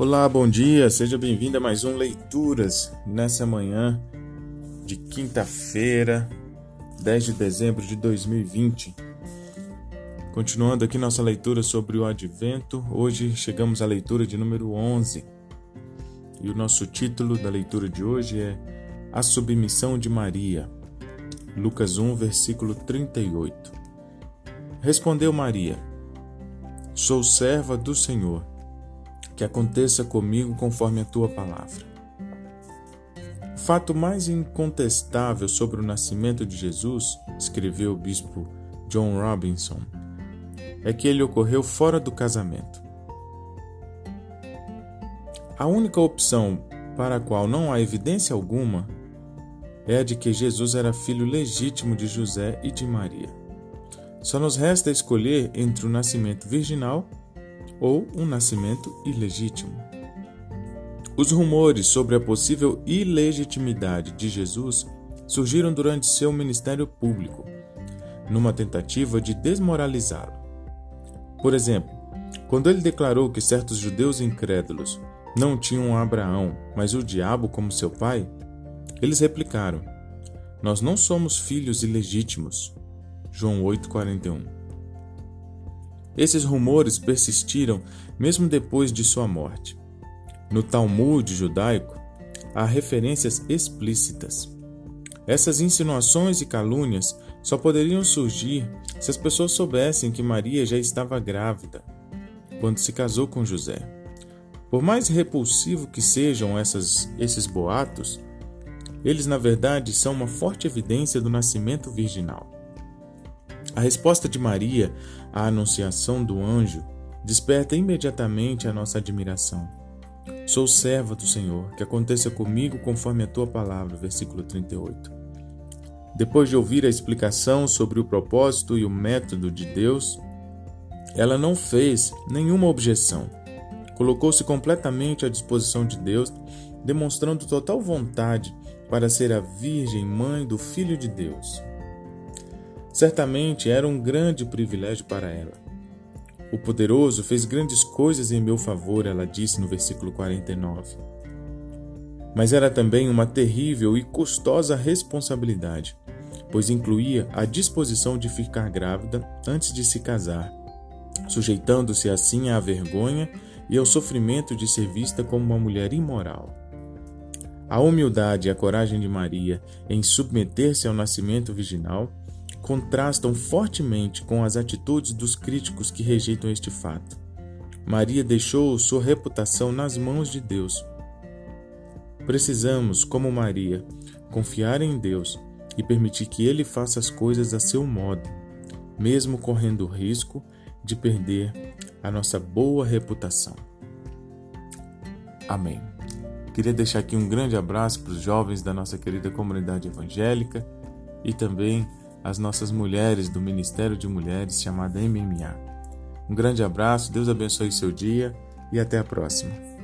Olá, bom dia, seja bem-vindo a mais um Leituras nessa manhã de quinta-feira, 10 de dezembro de 2020. Continuando aqui nossa leitura sobre o Advento, hoje chegamos à leitura de número 11 e o nosso título da leitura de hoje é A Submissão de Maria, Lucas 1, versículo 38. Respondeu Maria: Sou serva do Senhor que aconteça comigo conforme a tua palavra. O fato mais incontestável sobre o nascimento de Jesus, escreveu o bispo John Robinson, é que ele ocorreu fora do casamento. A única opção para a qual não há evidência alguma é a de que Jesus era filho legítimo de José e de Maria. Só nos resta escolher entre o nascimento virginal ou um nascimento ilegítimo. Os rumores sobre a possível ilegitimidade de Jesus surgiram durante seu ministério público, numa tentativa de desmoralizá-lo. Por exemplo, quando ele declarou que certos judeus incrédulos não tinham Abraão, mas o diabo como seu pai, eles replicaram: Nós não somos filhos ilegítimos. João 8:41. Esses rumores persistiram mesmo depois de sua morte. No Talmud judaico, há referências explícitas. Essas insinuações e calúnias só poderiam surgir se as pessoas soubessem que Maria já estava grávida quando se casou com José. Por mais repulsivo que sejam essas, esses boatos, eles na verdade são uma forte evidência do nascimento virginal. A resposta de Maria à anunciação do anjo desperta imediatamente a nossa admiração. Sou serva do Senhor, que aconteça comigo conforme a tua palavra. Versículo 38. Depois de ouvir a explicação sobre o propósito e o método de Deus, ela não fez nenhuma objeção. Colocou-se completamente à disposição de Deus, demonstrando total vontade para ser a Virgem Mãe do Filho de Deus. Certamente era um grande privilégio para ela. O poderoso fez grandes coisas em meu favor, ela disse no versículo 49. Mas era também uma terrível e custosa responsabilidade, pois incluía a disposição de ficar grávida antes de se casar, sujeitando-se assim à vergonha e ao sofrimento de ser vista como uma mulher imoral. A humildade e a coragem de Maria em submeter-se ao nascimento virginal contrastam fortemente com as atitudes dos críticos que rejeitam este fato. Maria deixou sua reputação nas mãos de Deus. Precisamos, como Maria, confiar em Deus e permitir que Ele faça as coisas a seu modo, mesmo correndo o risco de perder a nossa boa reputação. Amém. Queria deixar aqui um grande abraço para os jovens da nossa querida comunidade evangélica e também as nossas mulheres do Ministério de Mulheres chamada MMA. Um grande abraço, Deus abençoe seu dia e até a próxima.